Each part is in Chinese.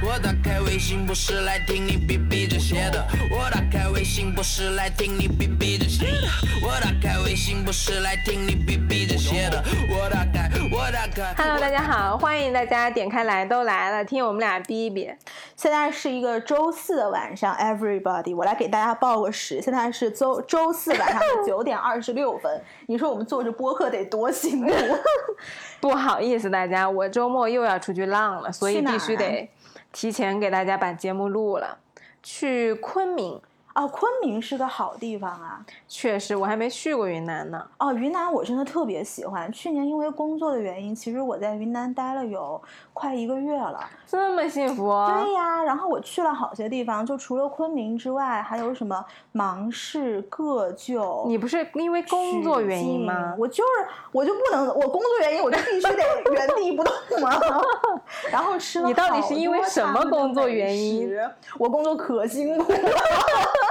我打开微信不是来听你逼逼这些的，我打开微信不是来听你逼逼这些的，我打开微信不是来听你逼逼这些的，我打开，我打开。Hello，大家好，欢迎大家点开来都来了，听我们俩逼一逼。现在是一个周四的晚上，Everybody，我来给大家报个时，现在是周周四晚上的 九点二十六分。你说我们做这播客得多辛苦？不好意思，大家，我周末又要出去浪了，所以必须得提前给大家把节目录了。去昆明，哦，昆明是个好地方啊。确实我还没去过云南呢。哦，云南我真的特别喜欢。去年因为工作的原因，其实我在云南待了有快一个月了。这么幸福，啊对呀，然后我去了好些地方，就除了昆明之外，还有什么芒市、个旧。你不是因为工作原因吗？我就是我就不能，我工作原因我就必须得 原地不动吗。然后吃了你到底是因为什么工作原因食？我工作可辛苦了。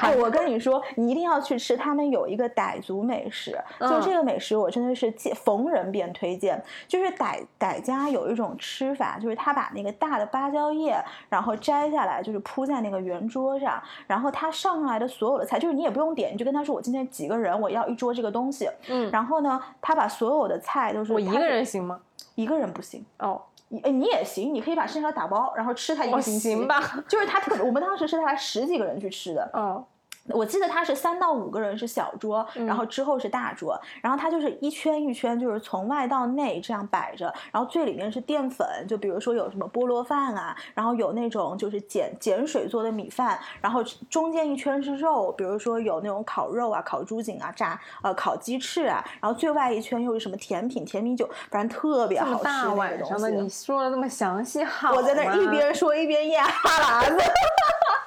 哎，我跟你说，你一定要去吃，他们有一个傣族美食，就嗯这个美食我真的是见逢人便推荐。就是傣傣家有一种吃法，就是他把那个大的芭蕉叶，然后摘下来，就是铺在那个圆桌上，然后他上来的所有的菜，就是你也不用点，你就跟他说我今天几个人，我要一桌这个东西。嗯，然后呢，他把所有的菜都是我一个人行吗？一个人不行。哦，你哎，你也行，你可以把剩下的打包，然后吃它一个星期。行吧。就是他特别，我们当时是他十几个人去吃的，哦，我记得他是三到五个人是小桌，嗯然后之后是大桌，然后它就是一圈一圈，就是从外到内这样摆着，然后最里面是淀粉，就比如说有什么菠萝饭啊，然后有那种就是碱碱水做的米饭，然后中间一圈是肉，比如说有那种烤肉啊、烤猪颈啊、炸呃烤鸡翅啊，然后最外一圈又是什么甜品、甜米酒，反正特别好吃那个大晚上的，你。说的这么详细，好 我在那儿一边说一边咽哈喇子。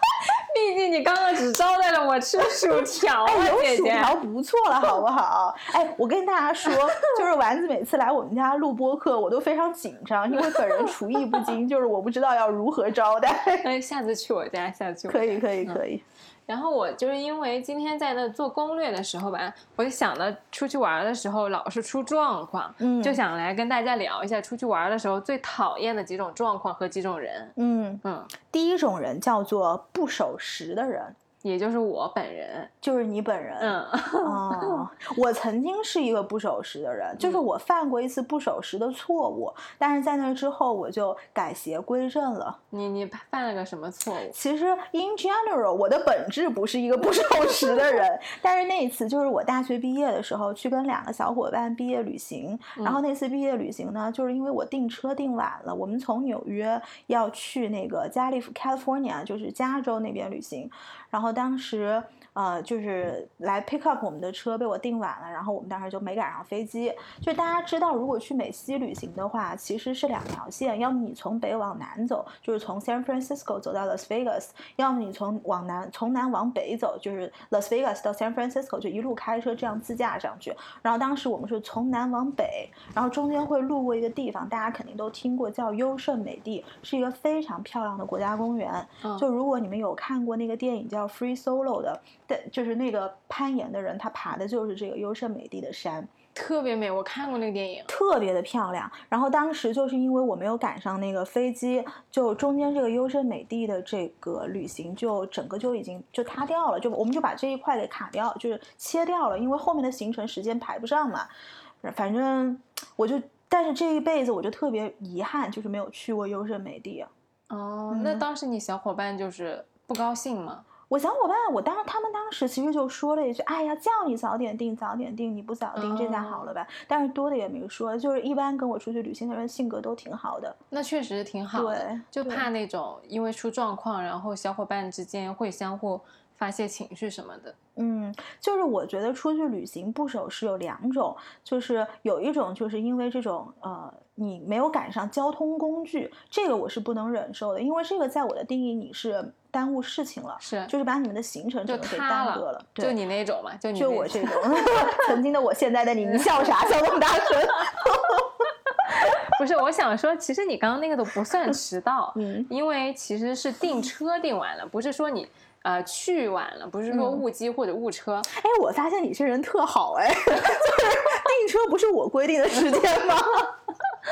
毕竟你刚刚只招待了我吃薯条啊，哎，有。薯条不错了，好不好？哎，我跟大家说，就是丸子每次来我们家录播客，我都非常紧张，因为本人厨艺不精，就是我不知道要如何招待。哎，下次去我家，下次去我家可以，可以，可以。然后我就是因为今天在那做攻略的时候吧，我就想到出去玩的时候老是出状况，嗯。就想来跟大家聊一下出去玩的时候最讨厌的几种状况和几种人。嗯，嗯，第一种人叫做不守时的人，也就是我本人。就是你本人。嗯，哦，我曾经是一个不守时的人，就是我犯过一次不守时的错误，但是在那之后我就改邪归正了。你你犯了个什么错误？其实 in general，我的本质不是一个不守时的人，但是那一次就是我大学毕业的时候去跟两个小伙伴毕业旅行，然后那次毕业旅行呢，就是因为我订车订晚了，我们从纽约要去那个加利福 California，就是加州那边旅行，然后我当时。呃，就是来 pick up 我们的车被我订晚了，然后我们当时就没赶上飞机。就大家知道，如果去美西旅行的话，其实是两条线，要么你从北往南走，就是从 San Francisco 走到 Las Vegas，要么你从往南从南往北走，就是 Las Vegas 到 San Francisco，就一路开车这样自驾上去。然后当时我们是从南往北，然后中间会路过一个地方，大家肯定都听过，叫优胜美地，是一个非常漂亮的国家公园。嗯就如果你们有看过那个电影叫《Free Solo》的，对，就是那个攀岩的人，他爬的就是这个优胜美地的山。特别美，我看过那个电影。特别的漂亮。然后当时就是因为我没有赶上那个飞机，就中间这个优胜美地的这个旅行就整个就已经就塌掉了，就我们就把这一块给卡掉，就是切掉了，因为后面的行程时间排不上嘛。反正我就，但是这一辈子我就特别遗憾，就是没有去过优胜美地。哦，那当时你小伙伴就是不高兴吗？我小伙伴，我当他们当时其实就说了一句：“哎呀，叫你早点订，早点订，你不早订，这下好了吧？”但是多的也没说，就是一般跟我出去旅行的人性格都挺好的。那确实挺好的对，就怕那种因为出状况，然后小伙伴之间会相互发泄情绪什么的。嗯，就是我觉得出去旅行不守时有两种，就是有一种就是因为这种呃你没有赶上交通工具，这个我是不能忍受的，因为这个在我的定义你是耽误事情了，是就是把你们的行程就整个给耽搁了，就对你那种嘛，就你那就我这种 曾经的我，现在的你，你笑啥？笑那么大声？不是，我想说，其实你刚刚那个都不算迟到，嗯因为其实是订车订完了，不是说你呃去晚了，不是说嗯误机或者误车。哎，我发现你这人特好哎，就是订车不是我规定的时间吗？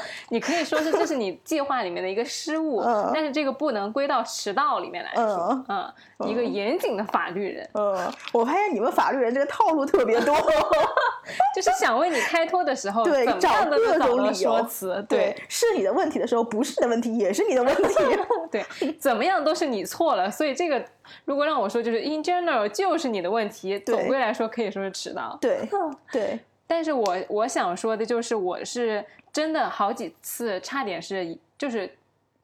你可以说是这是你计划里面的一个失误，嗯但是这个不能归到迟到里面来说。嗯，一个严谨的法律人，嗯，我发现你们法律人这个套路特别多，就是想为你开脱的时候，对找各种理由说辞。对，是你的问题的时候不是你的问题，也是你的问题。对，怎么样都是你错了，所以这个如果让我说，就是 in general 就是你的问题，总归来说可以说是迟到。对对，但是我我想说的就是，我是真的好几次差点是就是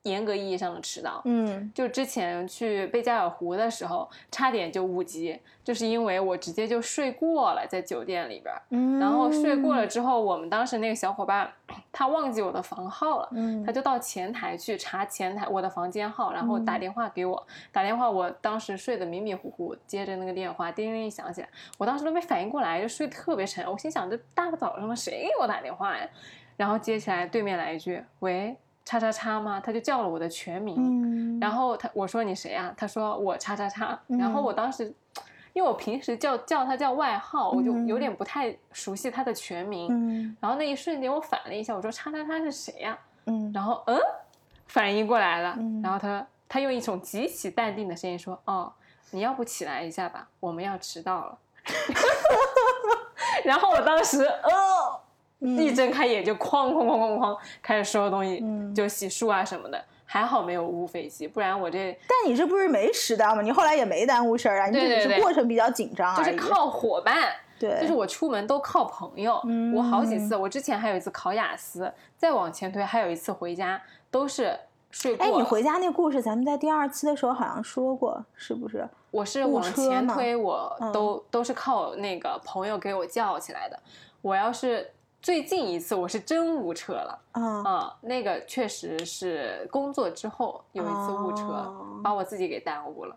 严格意义上的迟到。嗯就之前去贝加尔湖的时候，差点就误机，就是因为我直接就睡过了在酒店里边儿，嗯，然后睡过了之后，我们当时那个小伙伴他忘记我的房号了。嗯，他就到前台去查前台我的房间号，然后嗯打电话给我。打电话，我当时睡得迷迷糊糊，接着那个电话，叮铃铃响起来，我当时都没反应过来，就睡得特别沉。我心想，这大早上的谁给我打电话呀？然后接起来，对面来一句：“喂，叉叉叉吗？”他就叫了我的全名。嗯，然后他我说你谁啊？他说我叉叉叉。然后我当时，因为我平时叫叫他叫外号，我就有点不太熟悉他的全名。嗯然后那一瞬间我反了一下，我说叉叉叉是谁呀、嗯，然后嗯，反应过来了，嗯然后他他用一种极其淡定的声音说：“哦，你要不起来一下吧，我们要迟到了。”然后我当时呃，一睁开眼就哐哐哐哐哐开始收拾东西，嗯就洗漱啊什么的。还好没有误飞机，不然我这但你这不是没迟到吗？你后来也没耽误事儿啊，你这只是过程比较紧张。就是靠伙伴。对，就是我出门都靠朋友，嗯我好几次，我之前还有一次考雅思，再往前推还有一次回家，都是睡过哎，你回家那故事，咱们在第二期的时候好像说过，是不是？我是往前推，我嗯都、都是靠那个朋友给我叫起来的。我要是最近一次，我是真误车了啊、啊、那个确实是工作之后有一次误车，哦把我自己给耽误了。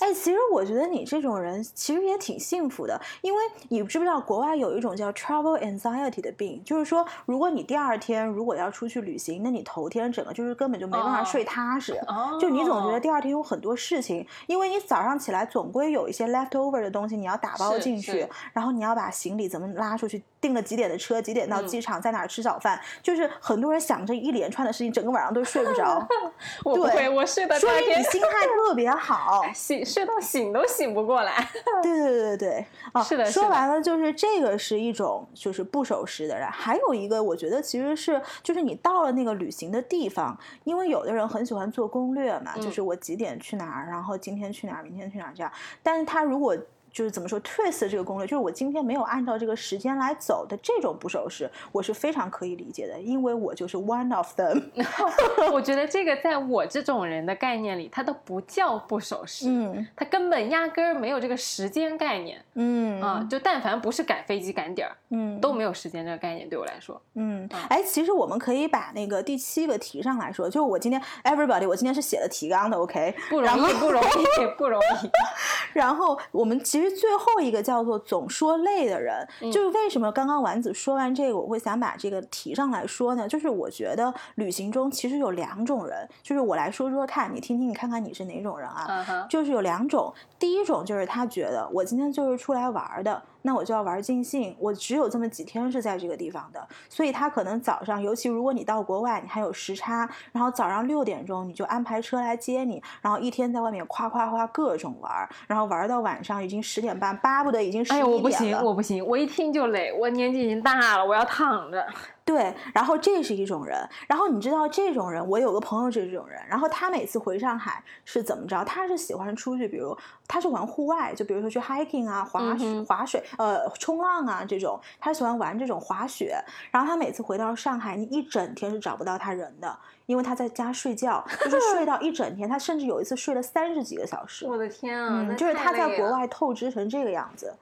哎，其实我觉得你这种人其实也挺幸福的，因为你知不知道国外有一种叫 travel anxiety 的病，就是说，如果你第二天如果要出去旅行，那你头天整个就是根本就没办法哦睡踏实。哦，就你总觉得第二天有很多事情，因为你早上起来总归有一些 leftover 的东西你要打包进去，然后你要把行李怎么拉出去，订了几点的车，几点到嗯。机场，在哪儿吃早饭，就是很多人想着一连串的事情，整个晚上都睡不着，对我不会，我睡到第说明你心态特别好。醒睡到醒都醒不过来。对对对对对，啊，是的是的说完了就是这个是一种就是不守时的人，还有一个我觉得其实是就是你到了那个旅行的地方，因为有的人很喜欢做攻略嘛，就嗯。是我几点去哪儿，然后今天去哪儿，明天去哪儿这样，但是他如果就是怎么说 twist 这个攻略，就是我今天没有按照这个时间来走的这种不守时，我是非常可以理解的，因为我就是 one of them。我觉得这个在我这种人的概念里，它都不叫不守时，嗯它根本压根儿没有这个时间概念嗯啊、就但凡不是赶飞机赶点儿，嗯都没有时间这个概念对我来说。嗯，哎，其实我们可以把那个第七个提上来说，就是我今天 everybody，我今天是写了提纲的，OK，不容易，不容易，不容易。然后我们其实最后一个叫做总说累的人，嗯就是为什么刚刚丸子说完这个，我会想把这个提上来说呢？就是我觉得旅行中其实有两种人，就是我来说说看，你听听，你看看你是哪种人啊？就是有两种，第一种就是他觉得我今天就是出来玩儿的，那我就要玩尽兴，我只有这么几天是在这个地方的，所以他可能早上，尤其如果你到国外，你还有时差，然后早上六点钟你就安排车来接你，然后一天在外面夸夸夸各种玩儿，然后玩儿到晚上已经十点半，巴不得已经十一点了。我不行，我不行，我一听就累，我年纪已经大了，我要躺着。对，然后这是一种人，然后你知道这种人，我有个朋友就是这种人，然后他每次回上海是怎么着？他是喜欢出去，比如他是玩户外，就比如说去 hiking 啊、滑雪、滑水、呃冲浪啊这种，他喜欢玩这种滑雪。然后他每次回到上海，你一整天是找不到他人的，因为他在家睡觉，就是睡到一整天，他甚至有一次睡了三十几个小时。我的天啊，嗯，就是他在国外透支成这个样子。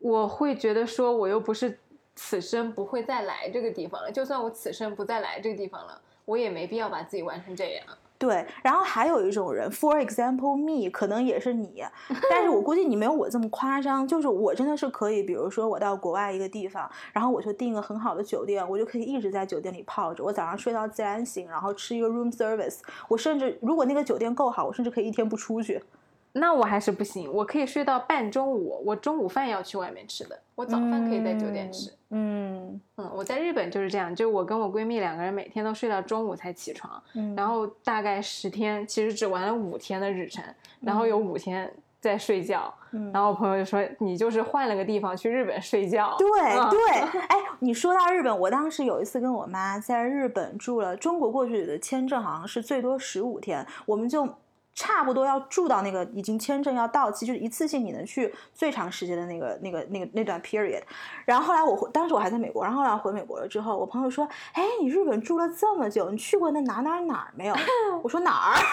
我会觉得说，我又不是此生不会再来这个地方了，就算我此生不再来这个地方了，我也没必要把自己玩成这样。对，然后还有一种人，for example me，可能也是你，但是我估计你没有我这么夸张。就是我真的是可以，比如说我到国外一个地方，然后我就订个很好的酒店，我就可以一直在酒店里泡着，我早上睡到自然醒，然后吃一个 room service。我甚至如果那个酒店够好，我甚至可以一天不出去。那我还是不行，我可以睡到半中午，我中午饭要去外面吃的，我早饭可以在酒店吃。嗯嗯嗯，我在日本就是这样，就我跟我闺蜜两个人每天都睡到中午才起床，嗯，然后大概十天，其实只玩了五天的日程，然后有五天在睡觉。嗯然后我朋友就说：“你就是换了个地方去日本睡觉。”对嗯对，哎，你说到日本，我当时有一次跟我妈在日本住了，中国过去的签证好像是最多十五天，我们就差不多要住到那个已经签证要到期，就是一次性你能去最长时间的那个那个那个那段 period。然后后来我回，当时我还在美国，然后后来回美国了之后，我朋友说：“哎，你日本住了这么久，你去过那哪哪哪儿没有？”我说哪儿？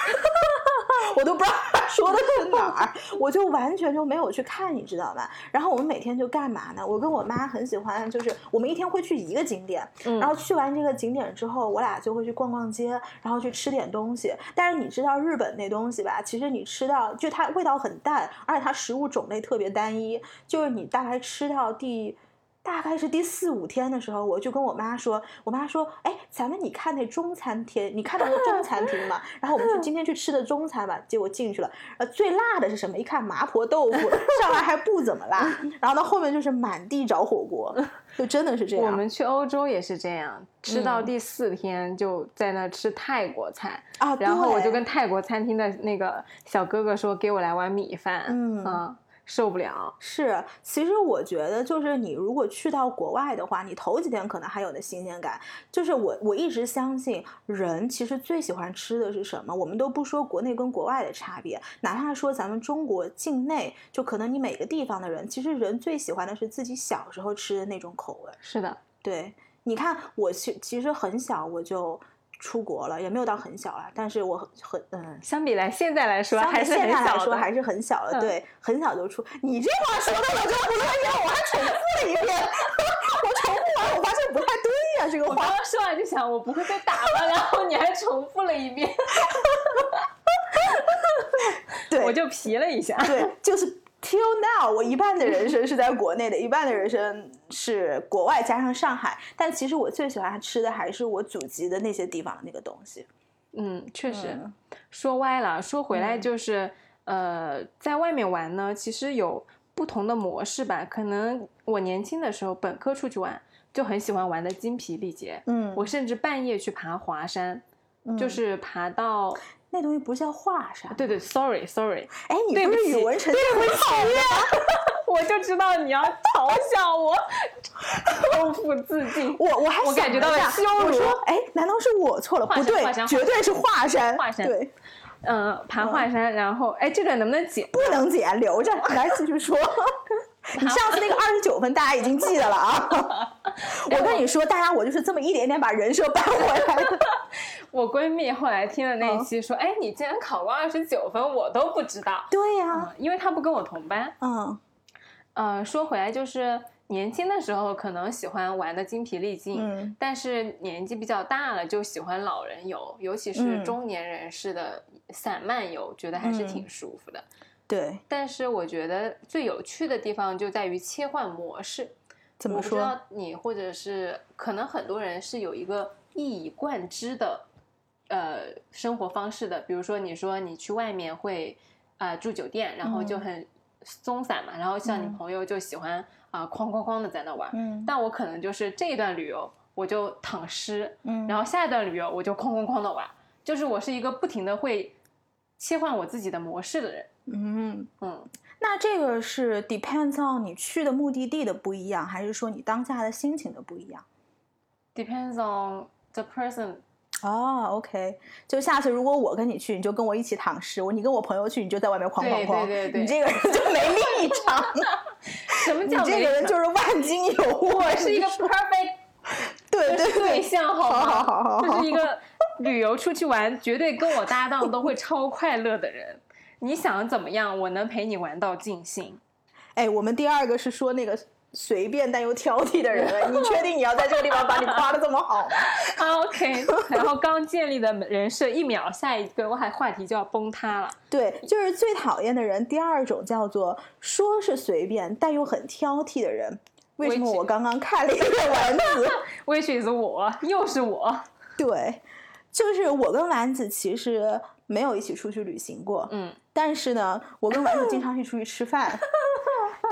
我都不知道他说的是哪儿，我就完全就没有去看，你知道吧？然后我们每天就干嘛呢？我跟我妈很喜欢，就是我们一天会去一个景点，嗯然后去完这个景点之后，我俩就会去逛逛街，然后去吃点东西。但是你知道日本那东西西吧？其实你吃到就它味道很淡，而且它食物种类特别单一，就是你大概吃到第。大概是第四五天的时候，我就跟我妈说，我妈说，哎，咱们你看那中餐厅，你看到过中餐厅吗？然后我们去今天去吃的中餐吧，结果进去了，呃，最辣的是什么？一看麻婆豆腐，上来还不怎么辣，然后到后面就是满地找火锅，就真的是这样。我们去欧洲也是这样，吃到嗯第四天就在那吃泰国菜，啊，然后我就跟泰国餐厅的那个小哥哥说：“给我来碗米饭。”嗯啊，受不了。是，其实我觉得就是你如果去到国外的话，你头几天可能还有的新鲜感。就是我我一直相信，人其实最喜欢吃的是什么？我们都不说国内跟国外的差别，哪怕说咱们中国境内，就可能你每个地方的人，其实人最喜欢的是自己小时候吃的那种口味。是的，对，你看我其其实很小我就出国了，也没有到很小啊，但是我很很嗯。相比来现在来说还是很小的。说还是很小了，嗯对，很小就出。你这话说的我就不乐意了，我还重复了一遍，我重复完我发现不太对呀、这个话。我刚刚说完就想我不会被打了，然后你还重复了一遍，对，我就皮了一下。对，就是 till now，我一半的人生是在国内的，一半的人生是国外加上上海。但其实我最喜欢吃的还是我祖籍的那些地方的那个东西。嗯，确实、嗯说歪了。说回来嗯就是，呃，在外面玩呢，其实有不同的模式吧。可能我年轻的时候，本科出去玩就很喜欢玩的精疲力竭。嗯我甚至半夜去爬华山，就嗯是爬到，那东西不是叫华山？对对，sorry sorry，哎，你对不是语文成绩很好吗？我就知道你要嘲笑我，剖腹自 尽。我我还我感觉到了想羞辱我说，哎，难道是我错了？不对绝对是华山。华山对，嗯、爬华山，然后哎，这个能不能剪？不能剪，留着。来继续说。你上次那个二十九分，大家已经记得了啊！我跟你说，大家我就是这么一点点把人设扳回来的。我闺蜜后来听了那一嗯期说，哎，你竟然考过二十九分，我都不知道。对呀、嗯，因为她不跟我同班。嗯呃，说回来就是年轻的时候可能喜欢玩的精疲力尽，嗯但是年纪比较大了就喜欢老人游，尤其是嗯中年人士的散漫游，觉得还是嗯挺舒服的。对，但是我觉得最有趣的地方就在于切换模式。怎么说？我不知道你或者是可能很多人是有一个一以贯之的呃生活方式的，比如说你说你去外面会啊、呃住酒店，然后就嗯。很松散嘛，然后像你嗯。朋友就喜欢啊、哐哐哐的在那玩，嗯。但我可能就是这一段旅游我就躺尸，嗯。然后下一段旅游我就哐哐哐的玩，就是我是一个不停的会切换我自己的模式的人，嗯，嗯。那这个是 depends on 你去的目的地的不一样，还是说你当下的心情的不一样？Depends on the person。哦，OK，就下次如果我跟你去，你就跟我一起躺尸；我你跟我朋友去，你就在外面哐哐哐。对对对对你这个人就没立场，什么叫你这个人就是万金油。我 是一个 perfect 对对对象，好吗？好好好好就是一个旅游出去玩，绝对跟我搭档都会超快乐的人。你想怎么样，我能陪你玩到尽兴。哎，我们第二个是说那个随便但又挑剔的人，你确定你要在这个地方把你夸的这么好吗？啊 OK，然后刚建立的人设，一秒下一个我还话题就要崩塌了。对，就是最讨厌的人。第二种叫做说是随便但又很挑剔的人。为什么我刚刚看了一个丸子？Which is 我，又是我。对，就是我跟丸子其实没有一起出去旅行过，嗯，但是呢，我跟丸子经常去出去吃饭。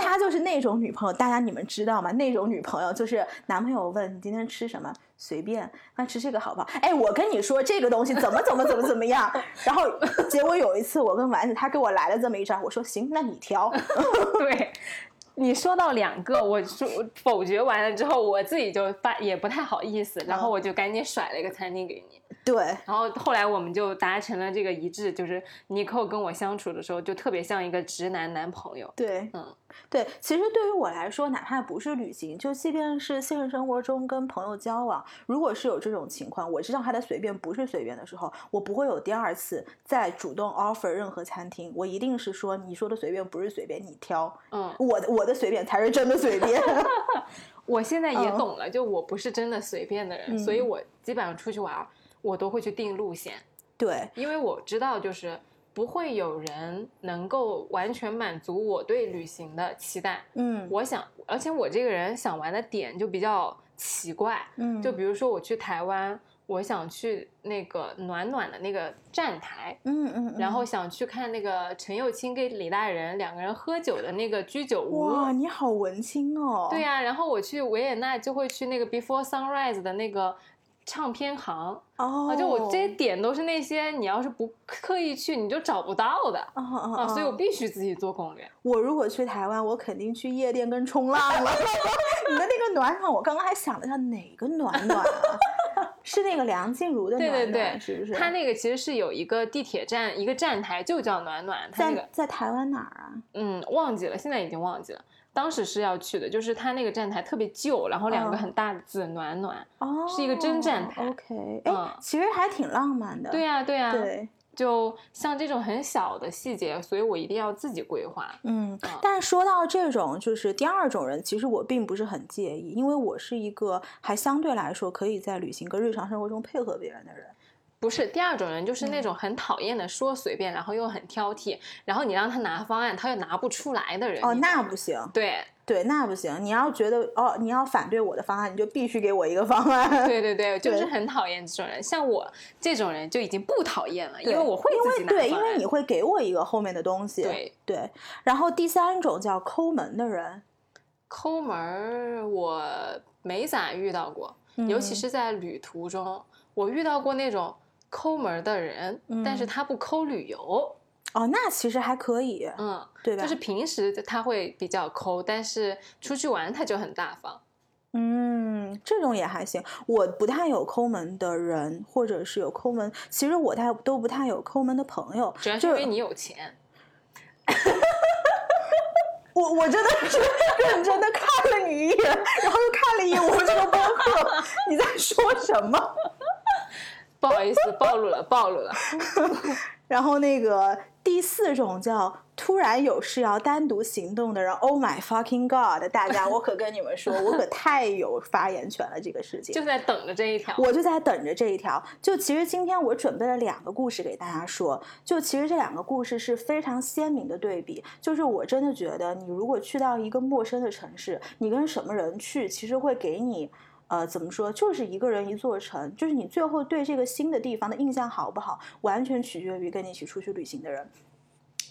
她就是那种女朋友，大家你们知道吗？那种女朋友就是男朋友问你今天吃什么，随便，那吃这个好不好？哎，我跟你说这个东西怎么怎么怎么怎么样，然后结果有一次我跟丸子，他给我来了这么一张，我说行，那你挑。对。你说到两个，我说否决完了之后，我自己就发也不太好意思，然后我就赶紧甩了一个餐厅给你。对，然后后来我们就达成了这个一致，就是尼寇跟我相处的时候，就特别像一个直男男朋友。对，嗯，对，其实对于我来说，哪怕不是旅行，就即便是现实生活中跟朋友交往，如果是有这种情况，我知道他的随便不是随便的时候，我不会有第二次再主动 offer 任何餐厅，我一定是说你说的随便不是随便，你挑，嗯，我的我的随便才是真的随便。我现在也嗯。懂了，就我不是真的随便的人，嗯。所以我基本上出去玩儿，我都会去定路线，对，因为我知道就是不会有人能够完全满足我对旅行的期待。嗯我想，而且我这个人想玩的点就比较奇怪，嗯，就比如说我去台湾，我想去那个暖暖的那个站台，嗯嗯，然后嗯想去看那个陈幼卿跟李大人两个人喝酒的那个居酒屋。哇，你好文青哦。对呀、然后我去维也纳就会去那个 Before Sunrise 的那个唱片行，哦，啊，就我这些点都是那些你要是不刻意去你就找不到的。哦哦啊，所以我哦必须自己做攻略。我如果去台湾，我肯定去夜店跟冲浪了。你的那个暖暖，我刚刚还想了一下，哪个暖暖啊？是那个梁静茹的对暖暖，对对，是不是？它那个其实是有一个地铁站，一个站台就叫暖暖，它那个在在台湾哪儿啊？嗯忘记了，现在已经忘记了。当时是要去的，就是它那个站台特别旧，然后两个嗯很大的字“暖暖哦，是一个真站台 OK，哎、嗯其实还挺浪漫”。的。对呀、对呀、对，就像这种很小的细节，所以我一定要自己规划。嗯啊，但是说到这种就是第二种人，其实我并不是很介意，因为我是一个还相对来说可以在旅行跟日常生活中配合别人的人。不是第二种人，就是嗯那种很讨厌的说随便，然后又很挑剔，然后你让他拿方案，他又拿不出来的人。哦，那不行，对对，那不行。你要觉得哦，你要反对我的方案，你就必须给我一个方案。对对对，就是很讨厌这种人。像我这种人就已经不讨厌了，因为我会因自己拿为对，因为你会给我一个后面的东西。对对，然后第三种叫抠门的人，抠门儿，我没咋遇到过，尤其嗯是在旅途中，我遇到过那种抠门的人，但是嗯他不抠旅游，哦，那其实还可以，嗯，对吧？就是平时他会比较抠，但是出去玩他就很大方。嗯，这种也还行。我不太有抠门的人，或者是有抠门，其实我太都不太有抠门的朋友。就主要是因为你有钱，我我真的是认真的看了你一眼，然后又看了一眼我们这个播客，你在说什么？不好意思，暴露了，暴露了。然后那个第四种叫突然有事要单独行动的人，Oh my fucking god！大家，我可跟你们说，我可太有发言权了，这个事情。就在等着这一条。我就在等着这一条。就其实今天我准备了两个故事给大家说，就其实这两个故事是非常鲜明的对比。就是我真的觉得，你如果去到一个陌生的城市，你跟什么人去，其实会给你。呃，怎么说？就是一个人一座城，就是你最后对这个新的地方的印象好不好，完全取决于跟你一起出去旅行的人。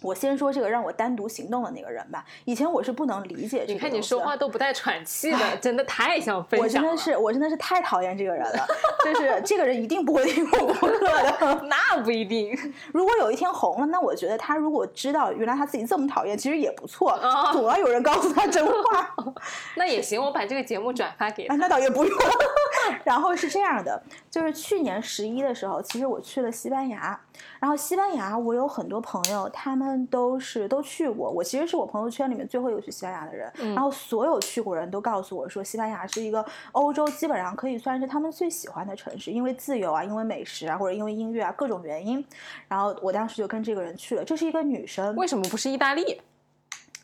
我先说这个让我单独行动的那个人吧。以前我是不能理解这个你看你说话都不带喘气的，真的太想分我真。的是，我真的是太讨厌这个人了。就是这个人一定不会听我播客的。那不一定，如果有一天红了，那我觉得他如果知道原来他自己这么讨厌，其实也不错。哦总要有人告诉他真话。那也行，我把这个节目转发给啊，他。那倒也不用。然后是这样的，就是去年十一的时候，其实我去了西班牙。然后西班牙，我有很多朋友，他们都是都去过。我其实是我朋友圈里面最后一个去西班牙的人。嗯然后所有去过人都告诉我说，西班牙是一个欧洲基本上可以算是他们最喜欢的城市，因为自由啊，因为美食啊，或者因为音乐啊各种原因。然后我当时就跟这个人去了，这是一个女生为什么不是意大利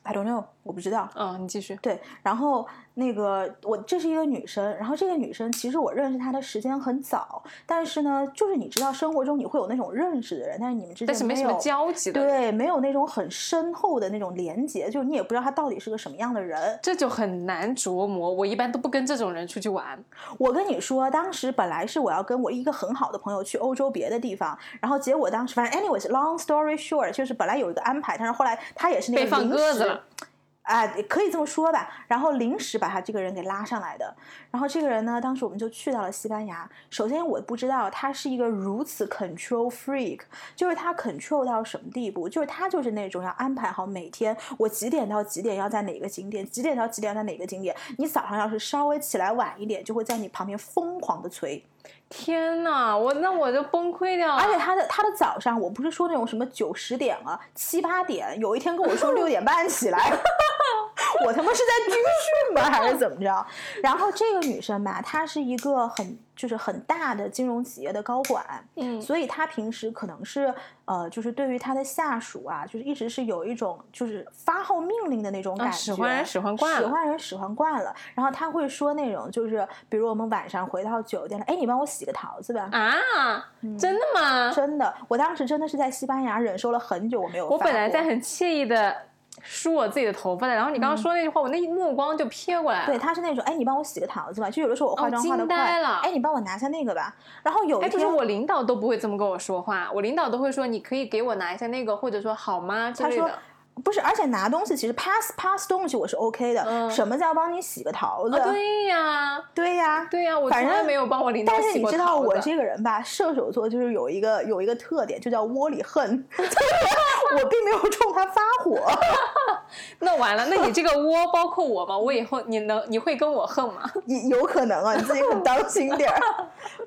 ？，I don't know，我不知道。嗯，你继续。对，然后那个我这是一个女生，然后这个女生其实我认识她的时间很早，但是呢，就是你知道生活中你会有那种认识的人，但是你们之间但是没什么有交集的，，对，没有那种很深厚的那种连接，就是你也不知道她到底是个什么样的人。这就很难琢磨。我一般都不跟这种人出去玩。我跟你说，当时本来是我要跟我一个很好的朋友去欧洲别的地方，然后结果当时反正 anyways，long story short，就是本来有一个安排，但是后来他也是那个被放鸽子了。啊，可以这么说吧。然后临时把他这个人给拉上来的。然后这个人呢，当时我们就去到了西班牙。首先我不知道他是一个如此 control freak，就是他 control 到什么地步？就是他就是那种要安排好每天我几点到几点要在哪个景点，几点到几点要在哪个景点。你早上要是稍微起来晚一点，就会在你旁边疯狂的催。天呐，我那我就崩溃掉了。而且他的他的早上，我不是说那种什么九十点了，七八点，有一天跟我说 六点半起来，我他妈是在军训吗？还是怎么着？然后这个女生吧，她是一个很就是很大的金融企业的高管，嗯所以她平时可能是呃，就是对于她的下属啊，就是一直是有一种就是发号命令的那种感觉，啊使唤人使唤惯了使唤人使唤惯了。然后她会说那种就是，比如我们晚上回到酒店了，哎，你帮我洗个桃子吧。啊，真的吗？真的，我当时真的是在西班牙忍受了很久，我没有我本来在很惬意的梳我自己的头发的，然后你刚刚说那句话，我那目光就瞥过来了。对，他是那种，哎，你帮我洗个桃子吧。就有的时候我化妆化的快，呆了哎，你帮我拿下那个吧。然后有哎，一天，我领导都不会这么跟我说话，我领导都会说你可以给我拿一下那个，或者说好吗之他说类的。不是，而且拿东西其实 pass pass 东西我是 OK 的。嗯什么叫帮你洗个桃子？啊，对呀，对呀，对呀，我从反正来没有帮我领导但是你知道我这个人吧，射手座就是有一个有一个特点，就叫窝里横。我并没有冲他发火，那完了，那你这个窝包括我吗？我以后你能你会跟我恨吗？有有可能啊，你自己很当心点儿。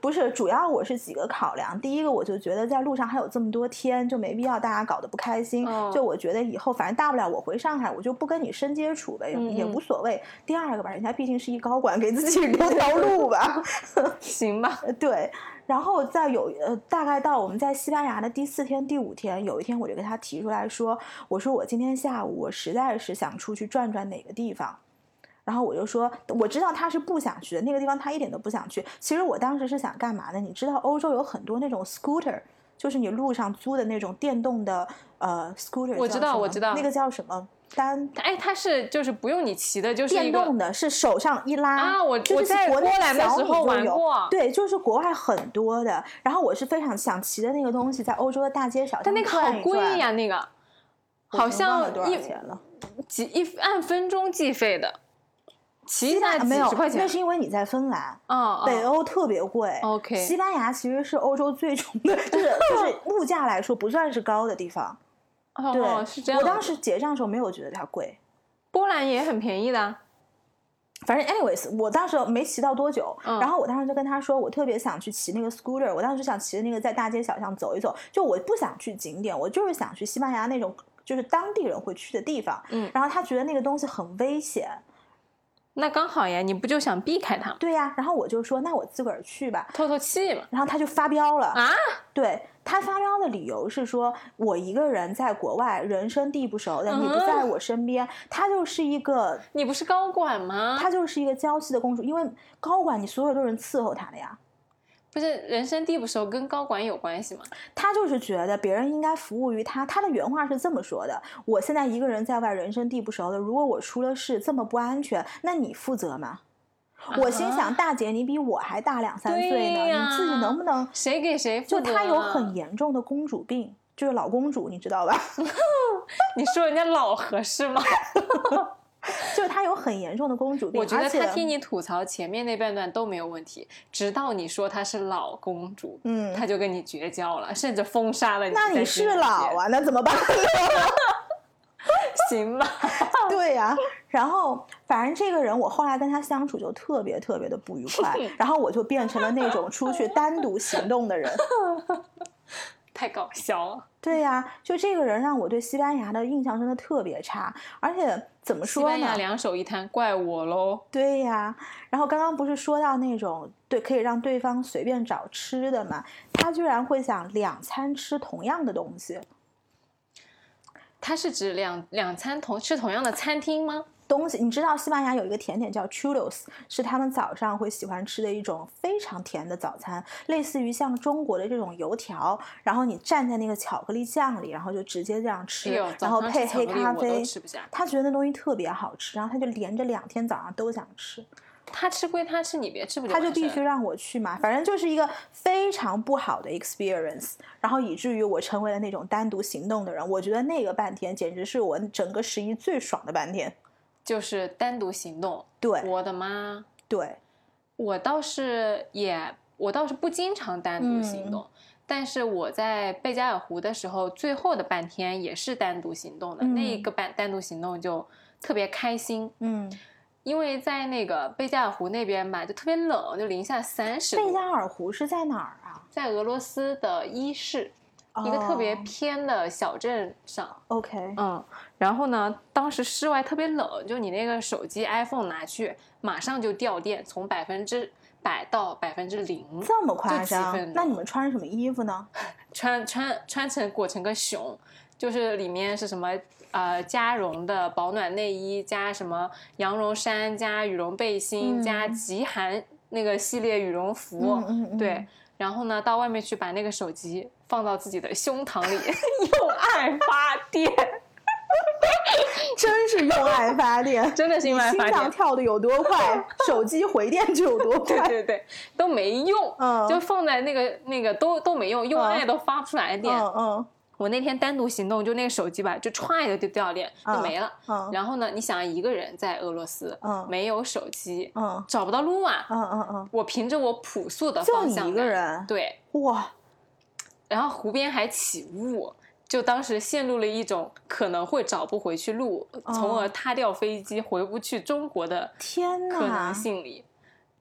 不是，主要我是几个考量。第一个，我就觉得在路上还有这么多天，就没必要大家搞得不开心。哦就我觉得以后反正大不了我回上海，我就不跟你深接触呗，也无所谓。第二个吧，人家毕竟是一高管，给自己留条 路吧。行吧，呃对，然后再有呃，大概到我们在西班牙的第四天、第五天，有一天我就跟他提出来说，我说我今天下午我实在是想出去转转哪个地方。然后我就说，我知道他是不想去的，那个地方他一点都不想去。其实我当时是想干嘛呢？你知道欧洲有很多那种 scooter，就是你路上租的那种电动的呃 scooter 我知道我知道那个叫什么单哎，它是就是不用你骑的，就是电动的，是手上一拉啊我就是我在国内波兰的小时候米就有玩过对，就是国外很多的。然后我是非常想骑的那个东西，在欧洲的大街小巷但那个好贵呀，，那个好像一按分钟计费的，骑一下没有那是因为你在芬兰。哦，北哦欧特别贵 OK 西班牙其实是欧洲最穷的，就是 就是物价来说不算是高的地方。对，哦是这样。我当时结账的时候没有觉得它贵，波兰也很便宜的，反正 anyways，我当时没骑到多久，嗯然后我当时就跟他说，我特别想去骑那个 scooter，我当时就想骑着那个在大街小巷走一走，就我不想去景点，我就是想去西班牙那种就是当地人会去的地方。嗯然后他觉得那个东西很危险，那刚好呀，你不就想避开他，对呀、然后我就说那我自个儿去吧，透透气嘛？然后他就发飙了，啊，对他发飙的理由是说，我一个人在国外，人生地不熟的，你不嗯在我身边，他就是一个，你不是高管吗？他就是一个娇气的公主，因为高管你所有都是人伺候他的呀，不是人生地不熟，跟高管有关系吗？他就是觉得别人应该服务于他。他的原话是这么说的：我现在一个人在外，人生地不熟的，如果我出了事这么不安全，那你负责吗？我心想，大姐，你比我还大两三岁呢，啊你自己能不能？谁给谁负责啊？就她有很严重的公主病，就是老公主，你知道吧？你说人家老合适吗？就是她有很严重的公主病，我觉得而且他听你吐槽前面那半段都没有问题，直到你说她是老公主，嗯他就跟你绝交了，甚至封杀了你。那你是老，啊，那怎么办呢？行吧？对呀、然后反正这个人，我后来跟他相处就特别特别的不愉快，然后我就变成了那种出去单独行动的人。太搞笑了。对呀、就这个人让我对西班牙的印象真的特别差，而且怎么说呢西班牙？两手一摊，怪我喽。对呀，然后刚刚不是说到那种对可以让对方随便找吃的嘛，他居然会想两餐吃同样的东西。他是指两两餐同吃同样的餐厅吗？东西，你知道西班牙有一个甜点叫 churros，是他们早上会喜欢吃的一种非常甜的早餐，类似于像中国的这种油条，然后你蘸在那个巧克力酱里，然后就直接这样吃，哎，然后配黑咖啡。他觉得那东西特别好吃，然后他就连着两天早上都想吃，他吃归他吃，你别吃不就他就必须让我去嘛，反正就是一个非常不好的 experience，然后以至于我成为了那种单独行动的人。我觉得那个半天简直是我整个十一最爽的半天。就是单独行动。对我的妈！对，我倒是也，我倒是不经常单独行动，但是我在贝加尔湖的时候，最后的半天也是单独行动的。嗯那一个半单独行动就特别开心，嗯，因为在那个贝加尔湖那边吧，就特别冷，就零下三十。贝加尔湖是在哪儿啊？在俄罗斯的伊势，一个特别哦偏的小镇上。OK，嗯，然后呢，当时室外特别冷，就你那个手机 iPhone 拿去，马上就掉电，从百分之百到百分之零，这么夸张那你们穿什么衣服呢？穿穿穿成裹成个熊，就是里面是什么呃加绒的保暖内衣，加什么羊绒衫，加羽绒背心，嗯加极寒那个系列羽绒服，嗯嗯嗯对。然后呢，到外面去把那个手机放到自己的胸膛里，用爱发电，真是用爱发电，真的是用爱心发电。脏跳的有多快，手机回电就有多快。对对对，都没用，嗯就放在那个那个都都没用，用爱都发不出来电。嗯嗯我那天单独行动，就那个手机吧，就歘一下就掉电，就嗯没了。嗯然后呢，你想一个人在俄罗斯，嗯没有手机，嗯找不到路啊。嗯嗯嗯，我凭着我朴素的就你一个人，对，哇，然后湖边还起雾，就当时陷入了一种可能会找不回去路，从哦而塌掉飞机回不去中国的天可能哪！性里。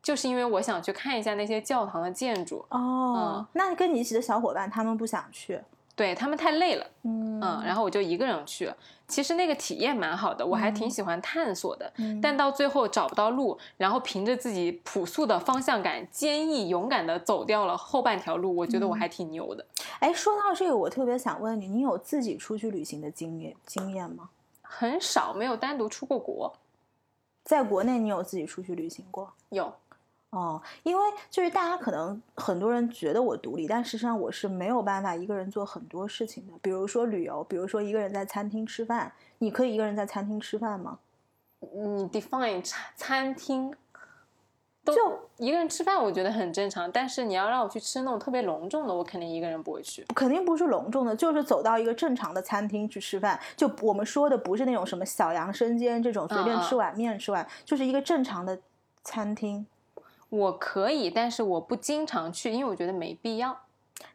就是因为我想去看一下那些教堂的建筑，哦嗯，那跟你一起的小伙伴他们不想去，对他们太累了，嗯嗯，然后我就一个人去。其实那个体验蛮好的，我还挺喜欢探索的。嗯但到最后找不到路，然后凭着自己朴素的方向感，坚毅勇敢的走掉了后半条路，我觉得我还挺牛的。哎，说到这个，我特别想问你，你有自己出去旅行的经验经验吗？很少没有单独出过国，在国内，你有自己出去旅行过？有哦，因为就是大家可能很多人觉得我独立，但事实上我是没有办法一个人做很多事情的，比如说旅游，比如说一个人在餐厅吃饭。你可以一个人在餐厅吃饭吗？你 define 餐餐厅。都就一个人吃饭，我觉得很正常。但是你要让我去吃那种特别隆重的，我肯定一个人不会去。肯定不是隆重的，就是走到一个正常的餐厅去吃饭。就我们说的不是那种什么小杨生煎这种随便吃碗面吃完，就是一个正常的餐厅。我可以，但是我不经常去，因为我觉得没必要。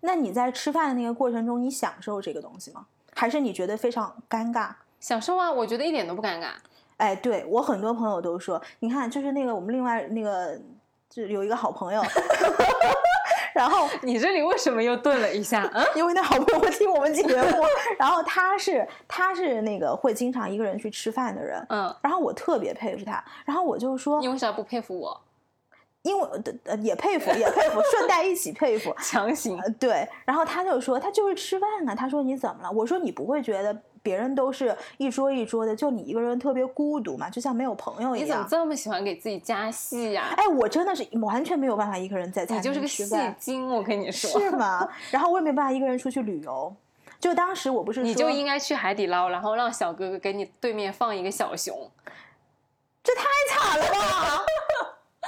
那你在吃饭的那个过程中，你享受这个东西吗？还是你觉得非常尴尬？享受啊，我觉得一点都不尴尬。哎，对我很多朋友都说，你看，就是那个我们另外那个就有一个好朋友，然后你这里为什么又顿了一下？嗯，因为那好朋友会听我们节目，然后他是他是那个会经常一个人去吃饭的人，嗯，然后我特别佩服他，然后我就说你，为啥不佩服我？因为呃也佩服也佩服，顺带一起佩服，强行呃对，然后他就说他就是吃饭啊，他说你怎么了？我说你不会觉得别人都是一桌一桌的，就你一个人特别孤独嘛，就像没有朋友一样你怎么。这么喜欢给自己加戏呀、哎，我真的是完全没有办法一个人在餐你就是个戏精，我跟你说，是吗？然后我也没办法一个人出去旅游。就当时我不是你就应该去海底捞，然后让小哥哥给你对面放一个小熊。这太惨了吧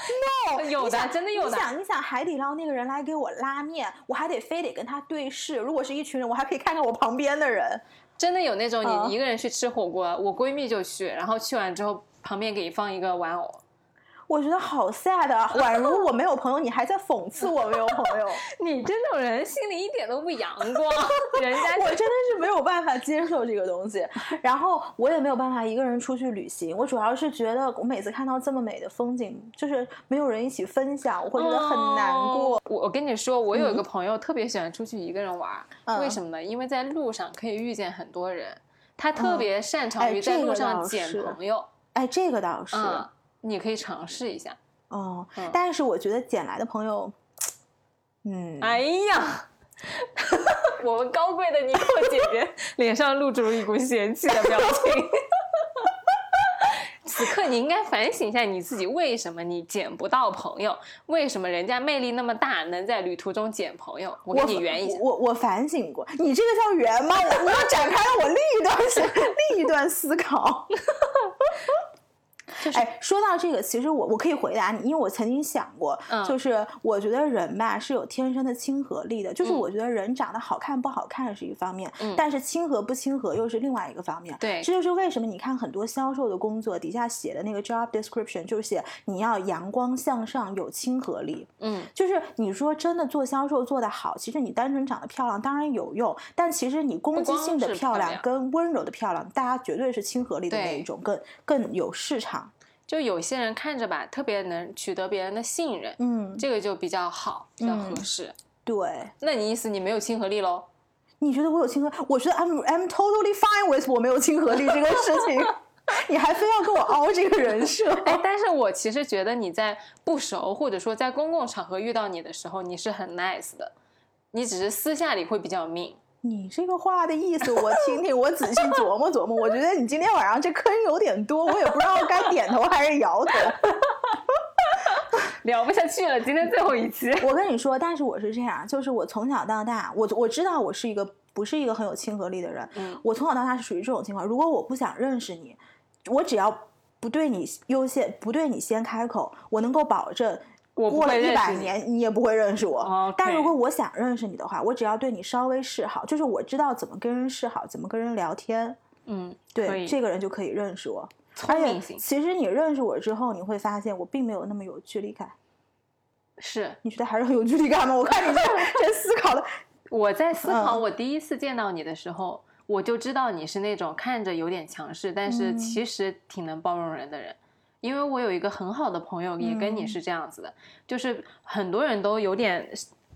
no，有的真的有的你想，你想海底捞那个人来给我拉面，我还得非得跟他对视。如果是一群人，我还可以看看我旁边的人。真的有那种嗯你一个人去吃火锅，我闺蜜就去，然后去完之后旁边给你放一个玩偶，我觉得好 sad 啊！宛如我没有朋友，你还在讽刺我没有朋友，你这种人心里一点都不阳光，人家我真的是没有办法接受这个东西。然后我也没有办法一个人出去旅行，我主要是觉得我每次看到这么美的风景，就是没有人一起分享，我会觉得很难过。哦我我跟你说，我有一个朋友特别喜欢出去一个人玩为什么呢？因为在路上可以遇见很多人，他特别擅长哎于在路上捡朋友。哎，这个倒是，嗯，你可以尝试一下。哦嗯，但是我觉得捡来的朋友，嗯，哎呀，我们高贵的尼克姐姐 脸上露出了一股嫌弃的表情。此刻你应该反省一下你自己，为什么你捡不到朋友？为什么人家魅力那么大，能在旅途中捡朋友？我给你圆一下。我我我反省过，你这个叫圆吗？我我要展开了我另一段思另一段思考。哎，说到这个，其实我我可以回答你，因为我曾经想过，嗯就是我觉得人吧是有天生的亲和力的，就是嗯我觉得人长得好看不好看是一方面，嗯但是亲和不亲和又是另外一个方面。对这就是为什么你看很多销售的工作底下写的那个 job description 就是写你要阳光向上，有亲和力。嗯，就是你说真的做销售做得好，其实你单纯长得漂亮当然有用，但其实你攻击性的漂亮跟温柔的漂亮，大家绝对是亲和力的那一种，更更有市场。就有些人看着吧，特别能取得别人的信任，嗯，这个就比较好，比较合嗯适。对。那你意思你没有亲和力喽？你觉得我有亲和？我觉得 I'm I'm totally fine with 我没有亲和力这个事情，你还非要跟我凹这个人设？哎，但是我其实觉得你在不熟或者说在公共场合遇到你的时候，你是很 nice 的，你只是私下里会比较命。你这个话的意思我听听，我仔细琢磨琢磨。我觉得你今天晚上这坑有点多，我也不知道该点头还是摇头。聊不下去了，今天最后一期。我跟你说，但是我是这样，就是我从小到大，我我知道我是一个不是一个很有亲和力的人。嗯我从小到大是属于这种情况。如果我不想认识你，我只要不对你优先，不对你先开口，我能够保证。我过了一百年，你也不会认识我。但如果我想认识你的话，我只要对你稍微示好，就是我知道怎么跟人示好，怎么跟人聊天，嗯，对这个人就可以认识我。聪明型其实你认识我之后，你会发现我并没有那么有距离感。是你觉得还是很有距离感吗？我看你在在 思考的，我在思考，嗯我第一次见到你的时候，我就知道你是那种看着有点强势，但是嗯其实挺能包容人的人。因为我有一个很好的朋友，也跟你嗯。是这样子的，就是很多人都有点，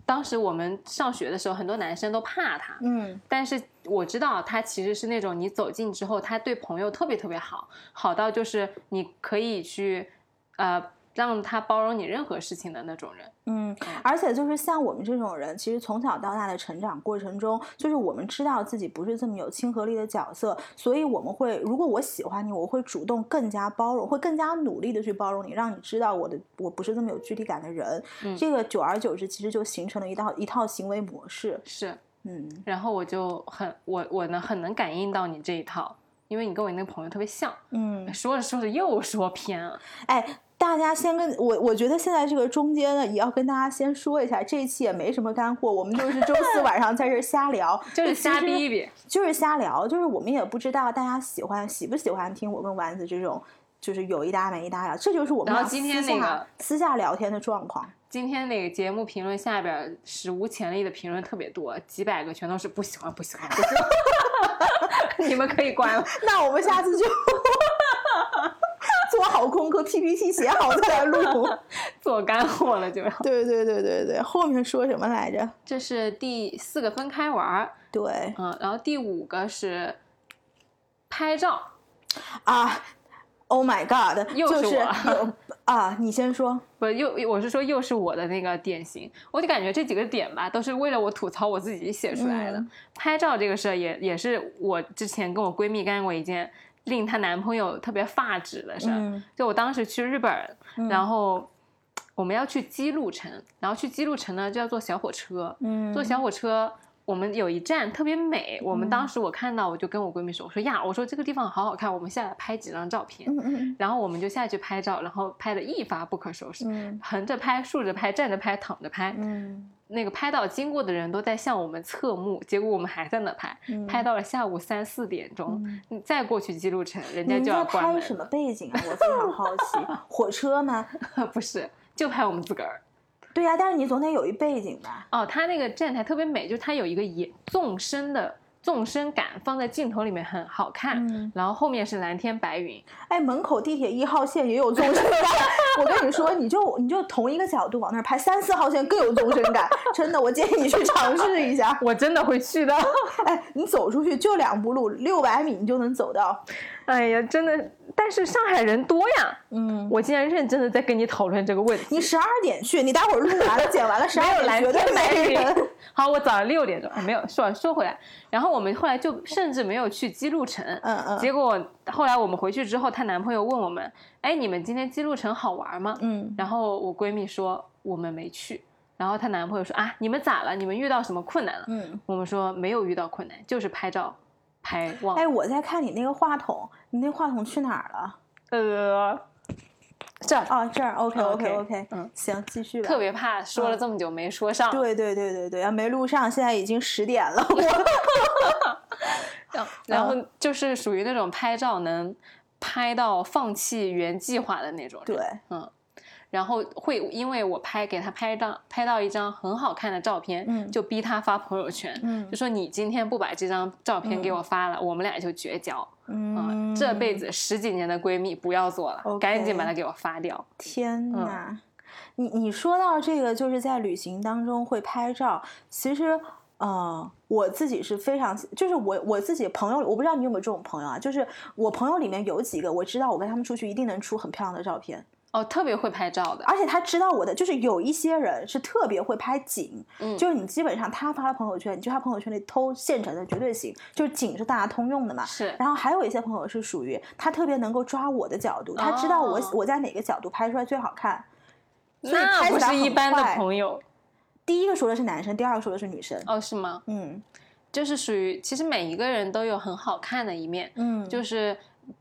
当时我们上学的时候，很多男生都怕他，嗯。但是我知道他其实是那种你走近之后，他对朋友特别特别好，好到就是你可以去，呃，让他包容你任何事情的那种人。嗯，而且就是像我们这种人，其实从小到大的成长过程中，就是我们知道自己不是这么有亲和力的角色，所以我们会，如果我喜欢你，我会主动更加包容，会更加努力的去包容你，让你知道我的我不是这么有距离感的人。嗯这个久而久之，其实就形成了一套一套行为模式。是，嗯，然后我就很我我呢很能感应到你这一套，因为你跟我那个朋友特别像。嗯，说着说着又说偏了，哎，大家先跟我，我觉得现在这个中间呢，也要跟大家先说一下，这一期也没什么干货，我们就是周四晚上在这瞎聊，就是瞎逼逼。就是瞎聊，就是我们也不知道大家喜欢喜不喜欢听我跟丸子这种，就是有一搭没一搭的，这就是我们然后今天那个私下聊天的状况。今天那个节目评论下边史无前例的评论特别多，几百个全都是不喜欢不喜欢不喜欢，你们可以关了。那我们下次就做好功课，PPT 写好再来录。做干货了就要。对对对对对，后面说什么来着？这是第四个分开玩儿，对嗯，然后第五个是拍照，啊，Oh my God，又是是我有啊，你先说。不又我是说又是我的那个典型，我就感觉这几个点吧都是为了我吐槽我自己写出来的。嗯拍照这个事儿也也是我之前跟我闺蜜干过一件令她男朋友特别发指的事儿，嗯。就我当时去日本，嗯。然后我们要去姬路城，然后去姬路城呢就要坐小火车，嗯。坐小火车我们有一站特别美，我们当时我看到，我就跟我闺蜜说，我说呀，我说这个地方好好看，我们下来拍几张照片。嗯嗯然后我们就下去拍照，然后拍的一发不可收拾，嗯横着拍、竖着拍、站着拍、躺着拍。嗯那个拍到经过的人都在向我们侧目，结果我们还在那拍，嗯拍到了下午三四点钟，嗯你再过去记录城，人家就要在关门拍什么背景啊？我非常好奇，火车吗？不是，就拍我们自个儿。对呀、但是你总得有一背景吧？哦，它那个站台特别美，就是它有一个一纵深的纵深感，放在镜头里面很好看。嗯然后后面是蓝天白云，哎，门口地铁一号线也有纵深感。我跟你说，你就你就同一个角度往那儿拍，三四号线更有纵深感。真的，我建议你去尝试一下。我真的会去的。哎，你走出去就两步路，六百米你就能走到。哎呀，真的，但是上海人多呀。嗯，我竟然认真的在跟你讨论这个问题。你十二点去，你待会儿录完了剪完了，十二点绝对没人。好，我早上六点钟，哎，没有说说回来，然后我们后来就甚至没有去基路城。嗯嗯结果后来我们回去之后，她男朋友问我们：“哎，你们今天基路城好玩吗？”嗯，然后我闺蜜说我们没去，然后她男朋友说啊，你们咋了？你们遇到什么困难了？嗯，我们说没有遇到困难，就是拍照拍忘。哎，我在看你那个话筒，你那话筒去哪儿了？呃，这儿哦，这儿，OK OK OK，OK，嗯行，继续吧。特别怕说了这么久没说上。对对对对对，要，没录上，现在已经十点了。我 然后然后就是属于那种拍照能拍到放弃原计划的那种人。对，嗯。然后会因为我拍给他拍张拍到一张很好看的照片，嗯就逼他发朋友圈，嗯就说你今天不把这张照片给我发了，我们俩就绝交。啊、嗯，这辈子十几年的闺蜜不要做了赶紧把它给我发掉。天呐，你你说到这个，就是在旅行当中会拍照，其实。呃，我自己是非常，就是我我自己朋友，我不知道你有没有这种朋友啊，就是我朋友里面有几个，我知道我跟他们出去一定能出很漂亮的照片，哦，特别会拍照的，而且他知道我的，就是有一些人是特别会拍景，嗯就是你基本上他发了朋友圈，你就他朋友圈里偷现成的绝对行，就是景是大家通用的嘛。是然后还有一些朋友是属于他特别能够抓我的角度，他知道我、哦我在哪个角度拍出来最好看，所以那不拍起来是一般的朋友第一个说的是男生，第二个说的是女生。哦，是吗？嗯就是属于其实每一个人都有很好看的一面，嗯，就是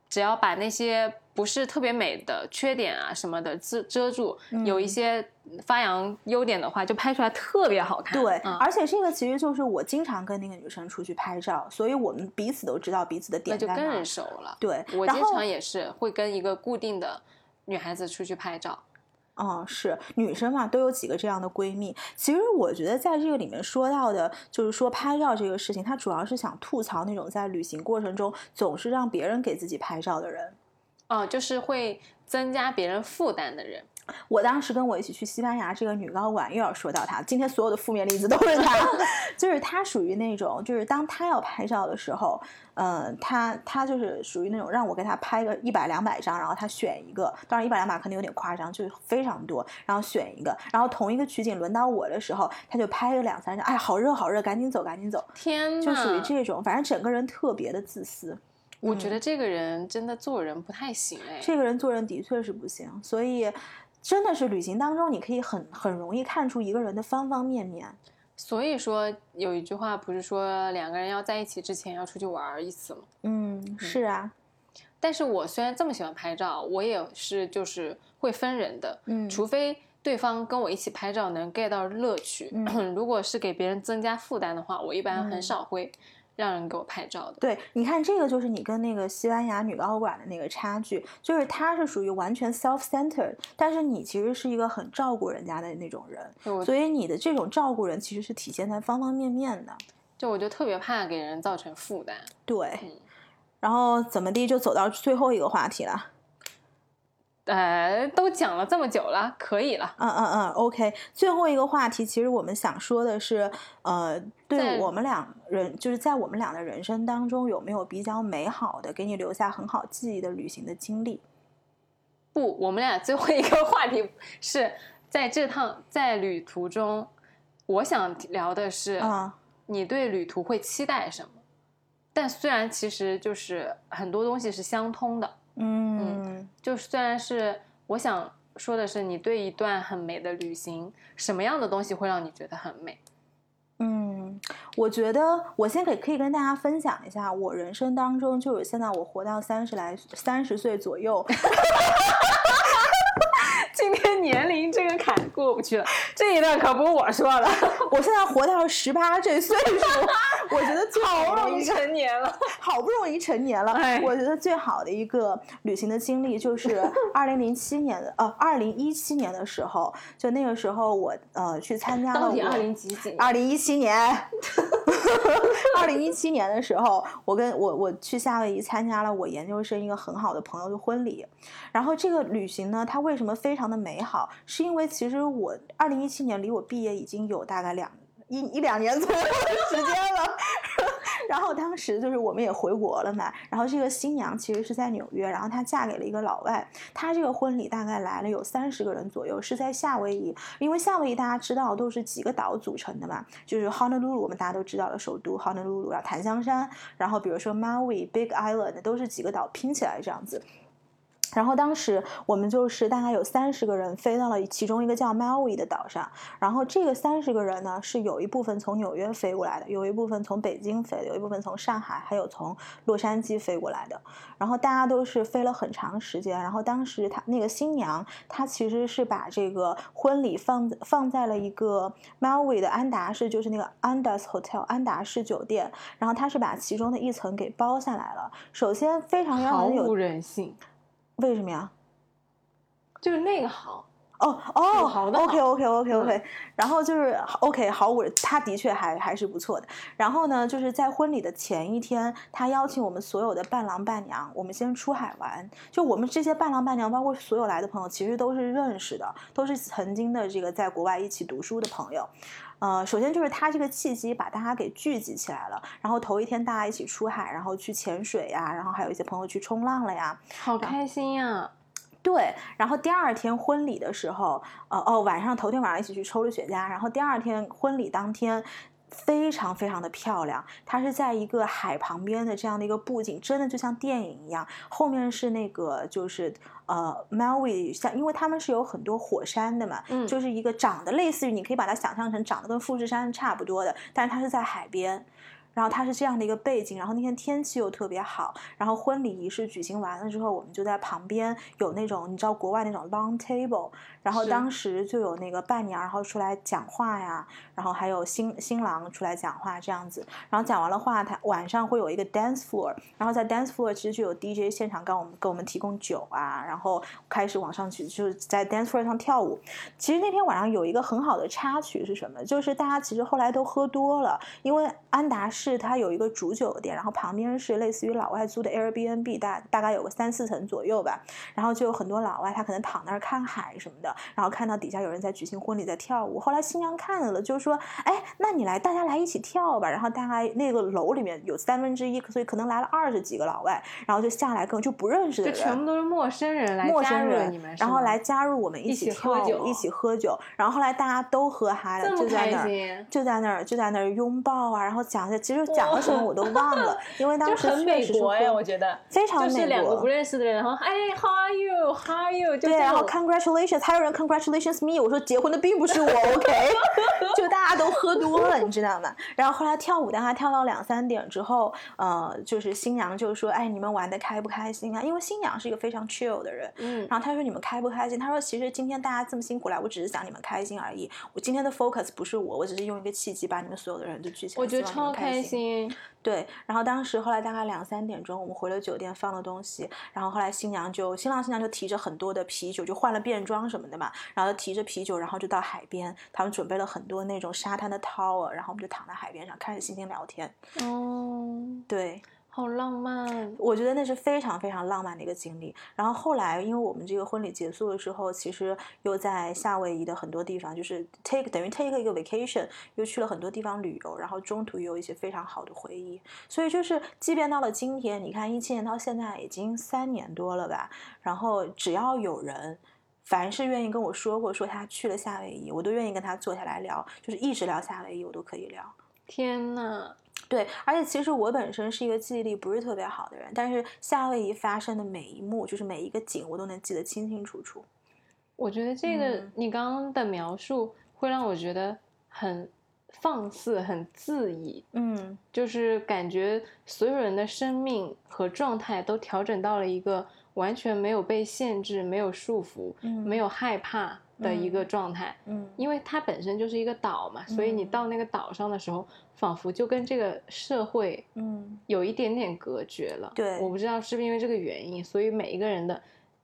只要把那些不是特别美的缺点啊什么的遮遮住，有一些发扬优点的话，就拍出来特别好看。对，嗯而且这个其实就是我经常跟那个女生出去拍照，所以我们彼此都知道彼此的点在哪儿就更熟了。对，我经常也是会跟一个固定的女孩子出去拍照。哦，是女生嘛，都有几个这样的闺蜜。其实我觉得在这个里面说到的，就是说拍照这个事情，她主要是想吐槽那种在旅行过程中总是让别人给自己拍照的人。哦，就是会增加别人负担的人。我当时跟我一起去西班牙这个女高管又要说到她，今天所有的负面例子都是她，就是她属于那种，就是当她要拍照的时候，嗯、她她就是属于那种让我给她拍个一百两百张，然后她选一个，当然一百两百可能有点夸张，就是非常多，然后选一个，然后同一个取景轮到我的时候，她就拍个两三张，哎，好热好热，赶紧走赶紧走，天呐，就属于这种，反正整个人特别的自私。我觉得这个人真的做人不太行哎。这个人做人的确是不行，所以真的是旅行当中，你可以很很容易看出一个人的方方面面。所以说有一句话不是说两个人要在一起之前要出去玩儿一次吗？嗯，是啊，但是我虽然这么喜欢拍照，我也是就是会分人的，嗯除非对方跟我一起拍照能 get 到乐趣，嗯 如果是给别人增加负担的话，我一般很嗯少会让人给我拍照的。对，你看这个就是你跟那个西班牙女高管的那个差距，就是她是属于完全 self-centered，但是你其实是一个很照顾人家的那种人，所以你的这种照顾人其实是体现在方方面面的。就我就特别怕给人造成负担。对嗯，然后怎么地就走到最后一个话题了。呃，都讲了这么久了，可以了。嗯嗯嗯，OK。最后一个话题，其实我们想说的是，呃，对在我们俩人，就是在我们俩的人生当中，有没有比较美好的，给你留下很好记忆的旅行的经历？不，我们俩最后一个话题是在这趟在旅途中，我想聊的是，啊、你对旅途会期待什么？但虽然其实就是很多东西是相通的，嗯就是虽然是我想说的是，你对一段很美的旅行，什么样的东西会让你觉得很美？嗯嗯，我觉得我先给可以跟大家分享一下，我人生当中就是现在我活到三十来三十岁左右，今天年龄这个坎过不去了，这一段可不是我说的，我现在活到十八这岁数，我觉得最好不容易成年了。好不容易成年了，哎我觉得最好的一个旅行的经历就是二零零七年的呃二零一七年的时候，就那个时候我呃去参加了二零几几年？二零一七年，二零一七年的时候，我跟我我去夏威夷参加了我研究生一个很好的朋友的婚礼。然后这个旅行呢，它为什么非常的美好？是因为其实我二零一七年离我毕业已经有大概两一一两年左右的时间了。然后当时就是我们也回国了嘛，然后这个新娘其实是在纽约，然后她嫁给了一个老外，她这个婚礼大概来了有三十个人左右，是在夏威夷，因为夏威夷大家知道都是几个岛组成的嘛，就是 Honolulu 我们大家都知道的首都 Honolulu，然后檀香山，然后比如说 Maui、Big Island 都是几个岛拼起来这样子。然后当时我们就是大概有三十个人飞到了其中一个叫 Maui 的岛上，然后这个三十个人呢是有一部分从纽约飞过来的，有一部分从北京飞的，有一部分从上海，还有从洛杉矶飞过来的。然后大家都是飞了很长时间。然后当时他那个新娘，她其实是把这个婚礼放放在了一个 Maui 的安达士，就是那个 Andaz Hotel 安达士酒店。然后她是把其中的一层给包下来了。首先非常让人有人性，为什么呀？就是那个好，哦哦，好的 OK OK OK OK，、然后就是 OK 好，我他的确还还是不错的。然后呢，就是在婚礼的前一天，他邀请我们所有的伴郎伴娘，我们先出海玩。就我们这些伴郎伴娘，包括所有来的朋友，其实都是认识的，都是曾经的这个在国外一起读书的朋友。呃，首先就是他这个契机把大家给聚集起来了，然后头一天大家一起出海，然后去潜水呀，然后还有一些朋友去冲浪了呀，好开心呀！对，然后第二天婚礼的时候，呃哦，晚上头天晚上一起去抽了雪茄，然后第二天婚礼当天。非常非常的漂亮，它是在一个海旁边的这样的一个布景，真的就像电影一样。后面是那个就是呃 Maui，像因为他们是有很多火山的嘛，嗯就是一个长得类似于你可以把它想象成长得跟富士山差不多的，但是它是在海边。然后它是这样的一个背景，然后那天天气又特别好，然后婚礼仪式举行完了之后，我们就在旁边有那种你知道国外那种 long table，然后当时就有那个伴娘然后出来讲话呀，然后还有新新郎出来讲话这样子，然后讲完了话，他晚上会有一个 dance floor，然后在 dance floor 其实就有 DJ 现场给我们给我们提供酒啊，然后开始往上去就是在 dance floor 上跳舞。其实那天晚上有一个很好的插曲是什么？就是大家其实后来都喝多了，因为安达市它有一个主酒店，然后旁边是类似于老外租的 Airbnb，大大概有个三四层左右吧。然后就有很多老外，他可能躺那儿看海什么的，然后看到底下有人在举行婚礼，在跳舞。后来新娘看了，就说：“哎，那你来，大家来一起跳吧。”然后大概那个楼里面有三分之一，所以可能来了二十几个老外，然后就下来跟就不认识的人，就全部都是陌生人来陌加入生人，你们，然后来加入我们一起起跳舞，喝酒一起喝酒。然后后来大家都喝嗨了，就在那儿。就在那儿，就在那儿拥抱啊，然后讲一下，其实讲了什么我都忘了，因为当时就很美国哎，喝我觉得非常美就是两个国不认识的人，然后哎，How are you？How are you？就对，然后 congratulations，还有人 congratulations me，我说结婚的并不是我，OK，就大家都喝多了，你知道吗？然后后来跳舞，大家跳到两三点之后，呃，就是新娘就说，哎，你们玩的开不开心啊？因为新娘是一个非常 chill 的人，嗯，然后她说你们开不开心？她说其实今天大家这么辛苦来，我只是想你们开心而已。我今天的 focus 不是我，我只是用一个契机把你们所有的人都聚起来，我觉得超开心，对，然后当时后来大概两三点钟，我们回了酒店放了东西，然后后来新娘就新郎新娘就提着很多的啤酒，就换了便装什么的嘛，然后提着啤酒，然后就到海边，他们准备了很多那种沙滩的 tower，然后我们就躺在海边上开始心情聊天。哦，对，好浪漫，我觉得那是非常非常浪漫的一个经历。然后后来，因为我们这个婚礼结束了之后，其实又在夏威夷的很多地方，就是 take 等于 take 一个 vacation，又去了很多地方旅游，然后中途也有一些非常好的回忆。所以就是，即便到了今天，你看一七年到现在已经三年多了吧，然后只要有人。凡是愿意跟我说过说他去了夏威夷，我都愿意跟他坐下来聊，就是一直聊夏威夷，我都可以聊。天呐，对，而且其实我本身是一个记忆力不是特别好的人，但是夏威夷发生的每一幕，就是每一个景，我都能记得清清楚楚。我觉得这个嗯。你刚刚的描述会让我觉得很放肆、很恣意，嗯。就是感觉所有人的生命和状态都调整到了一个完全没有被限制、没有束缚、嗯。没有害怕的一个状态。嗯。因为它本身就是一个岛嘛，所以你嗯。到那个岛上的时候，仿佛就跟这个社会嗯。有一点点隔绝了。对。我不知道是不是因为这个原因，所以每一个人的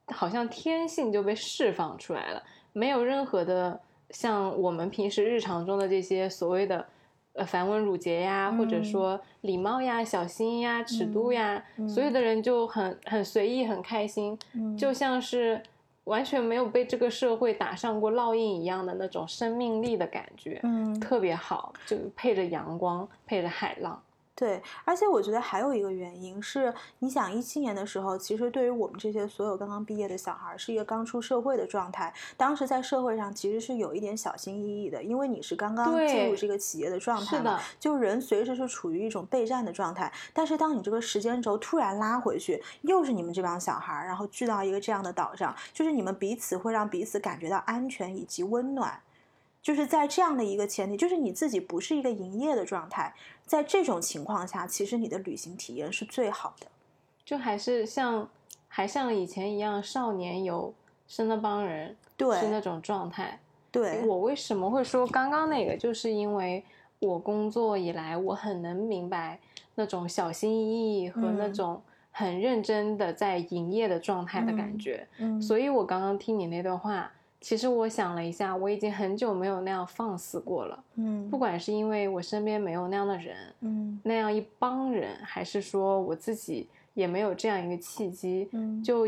好像天性就被释放出来了，没有任何的像我们平时日常中的这些所谓的呃繁文缛节呀，或者嗯。说礼貌呀、小心呀、尺度呀，嗯。所有的人就很很随意、很开心，嗯。就像是。完全没有被这个社会打上过烙印一样的那种生命力的感觉，嗯特别好，就配着阳光，配着海浪。对，而且我觉得还有一个原因是，你想一七年的时候，其实对于我们这些所有刚刚毕业的小孩儿，是一个刚出社会的状态。当时在社会上其实是有一点小心翼翼的，因为你是刚刚进入这个企业的状态嘛，就人随时是处于一种备战的状态。但是当你这个时间轴突然拉回去，又是你们这帮小孩儿，然后聚到一个这样的岛上，就是你们彼此会让彼此感觉到安全以及温暖。就是在这样的一个前提，就是你自己不是一个营业的状态，在这种情况下，其实你的旅行体验是最好的。就还是像还像以前一样少年游是那帮人，对是那种状态。对，我为什么会说刚刚那个，就是因为我工作以来，我很能明白那种小心翼翼和那嗯种很认真的在营业的状态的感嗯觉。嗯，所以我刚刚听你那段话，其实我想了一下，我已经很久没有那样放肆过了。嗯，不管是因为我身边没有那样的人，嗯。那样一帮人，还是说我自己也没有这样一个契机，嗯。就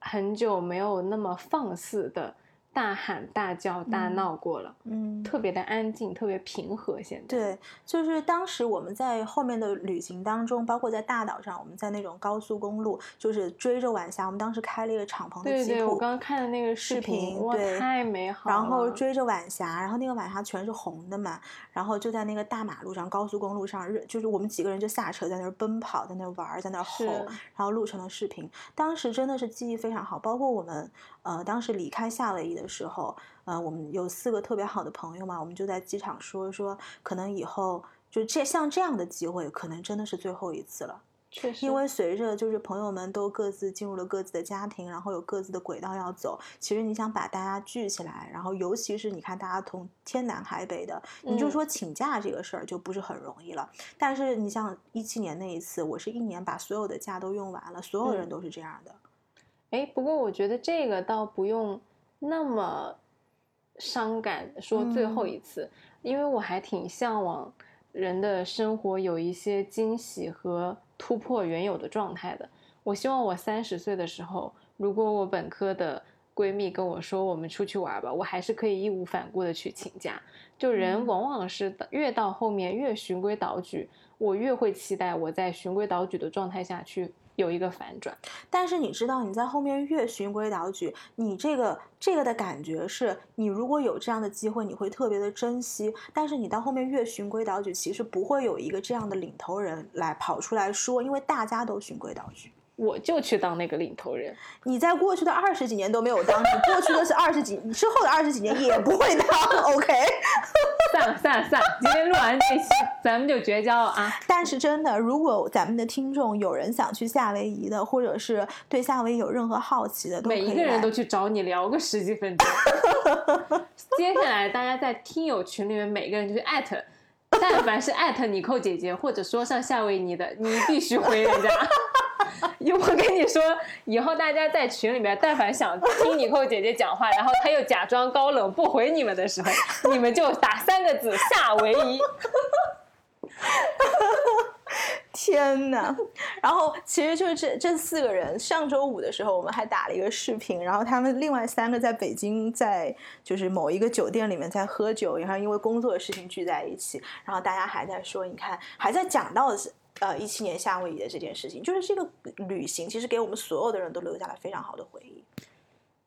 很久没有那么放肆的大喊大叫、大嗯闹过了，嗯，特别的安静，特别平和。现在，对，就是当时我们在后面的旅行当中，包括在大岛上，我们在那种高速公路，就是追着晚霞，我们当时开了一个敞篷的吉对对，我，刚刚看的那个视视频，哇，太美好了。然后追着晚霞，然后那个晚霞全是红的嘛，然后就在那个大马路上、高速公路上，热就是我们几个人就下车在那儿奔跑，在那儿玩儿，在那儿吼，然后录成了视频。当时真的是记忆非常好，包括我们呃当时离开夏威夷的时候，呃我们有四个特别好的朋友嘛，我们就在机场说说，可能以后就这像这样的机会，可能真的是最后一次了。确实，因为随着就是朋友们都各自进入了各自的家庭，然后有各自的轨道要走，其实你想把大家聚起来，然后尤其是你看大家从天南海北的，你就嗯说请假这个事儿就不是很容易了。但是你像一七年那一次，我是一年把所有的假都用完了，所有人嗯都是这样的。哎，不过我觉得这个倒不用那么伤感，说最后嗯一次，因为我还挺向往人的生活有一些惊喜和突破原有的状态的。我希望我三十岁的时候，如果我本科的闺蜜跟我说我们出去玩吧，我还是可以义无反顾的去请假。就人嗯往往是越到后面越循规蹈矩，我越会期待我在循规蹈矩的状态下去有一个反转。但是你知道，你在后面越循规蹈矩，你这个这个的感觉是，你如果有这样的机会，你会特别的珍惜。但是你到后面越循规蹈矩，其实不会有一个这样的领头人来跑出来说，因为大家都循规蹈矩。我就去当那个领头人。你在过去的二十几年都没有当，你过去的是二十几，你之后的二十几年也不会当，OK？算了算了算了，今天录完这期，咱们就绝交了啊！但是真的，如果咱们的听众有人想去夏威夷的，或者是对夏威夷有任何好奇的，每一个人都去找你聊个十几分钟。接下来大家在听友群里面，每个人就去艾特，但凡是艾特尼寇姐姐或者说上夏威夷的，你必须回人家。因为我跟你说，以后大家在群里面，但凡想听尼寇姐姐讲话，然后她又假装高冷不回你们的时候，你们就打三个字“夏威夷天呐！然后其实就是这这四个人，上周五的时候我们还打了一个视频，然后他们另外三个在北京在就是某一个酒店里面在喝酒，然后因为工作的事情聚在一起，然后大家还在说，你看还在讲到的是呃一七年夏威夷的这件事情，就是这个旅行其实给我们所有的人都留下了非常好的回忆。”。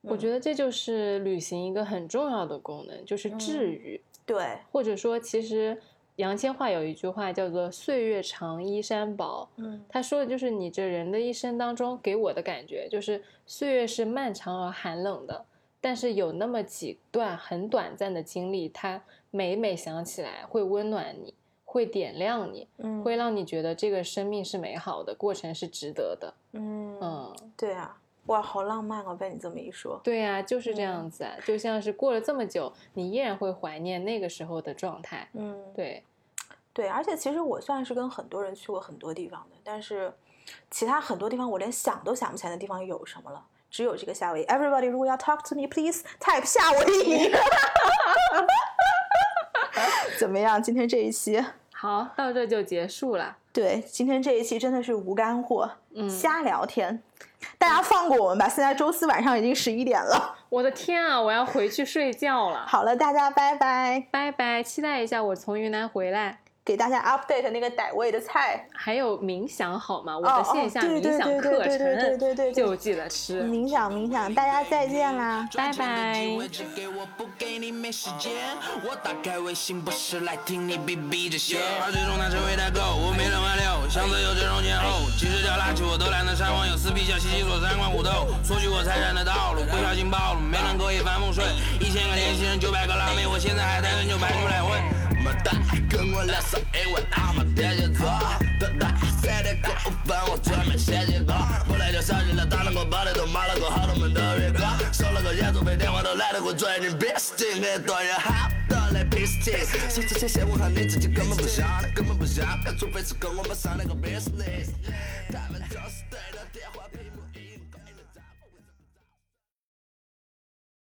我觉得这就是旅行一个很重要的功能，就是治愈。对，或者说，其实杨千嬅有一句话叫做“岁月长，衣衫薄”。嗯他说的就是你这人的一生当中，给我的感觉就是岁月是漫长而寒冷的，但是有那么几段很短暂的经历，它每每想起来会温暖你，会点亮你，嗯会让你觉得这个生命是美好的，过程是值得的。嗯嗯，对啊，哇，好浪漫哦！被你这么一说，对啊、就是这嗯样子啊，就像是过了这么久，你依然会怀念那个时候的状态。嗯，对，对，而且其实我算是跟很多人去过很多地方的，但是其他很多地方我连想都想不起来的地方有什么了。只有这个夏威夷，Everybody，如果要 talk to me，please type 夏威夷。怎么样？今天这一期，好，到这就结束了。对，今天这一期真的是无干货，嗯瞎聊天。大家放过我们吧，现在周四晚上已经十一点了。我的天啊，我要回去睡觉了。好了，大家拜拜，拜拜，期待一下我从云南回来。给大家 update 那个傣味的菜还有冥想好吗？我的线下冥想课程对对对就记得吃冥想冥想大家再见啦。拜拜。我不给你没时间我打开微信不是来听你这些话成为代购我没前后我都懒得删网友撕逼观斗取我财产的道路不小心暴露没能够一帆风顺一千个人九百个辣妹我现在还单身就么带跟我来说，因为他们铁心走。等到三点过五分，我准备写几个。后来就想起了打了个帮你做买了个，好多门道越高，收了个演费，电话都懒得回。最近别事情太多，有好的来 Pist。说这些闲话你自己，根本不像，根本不像。要准备跟我们商量个 Business。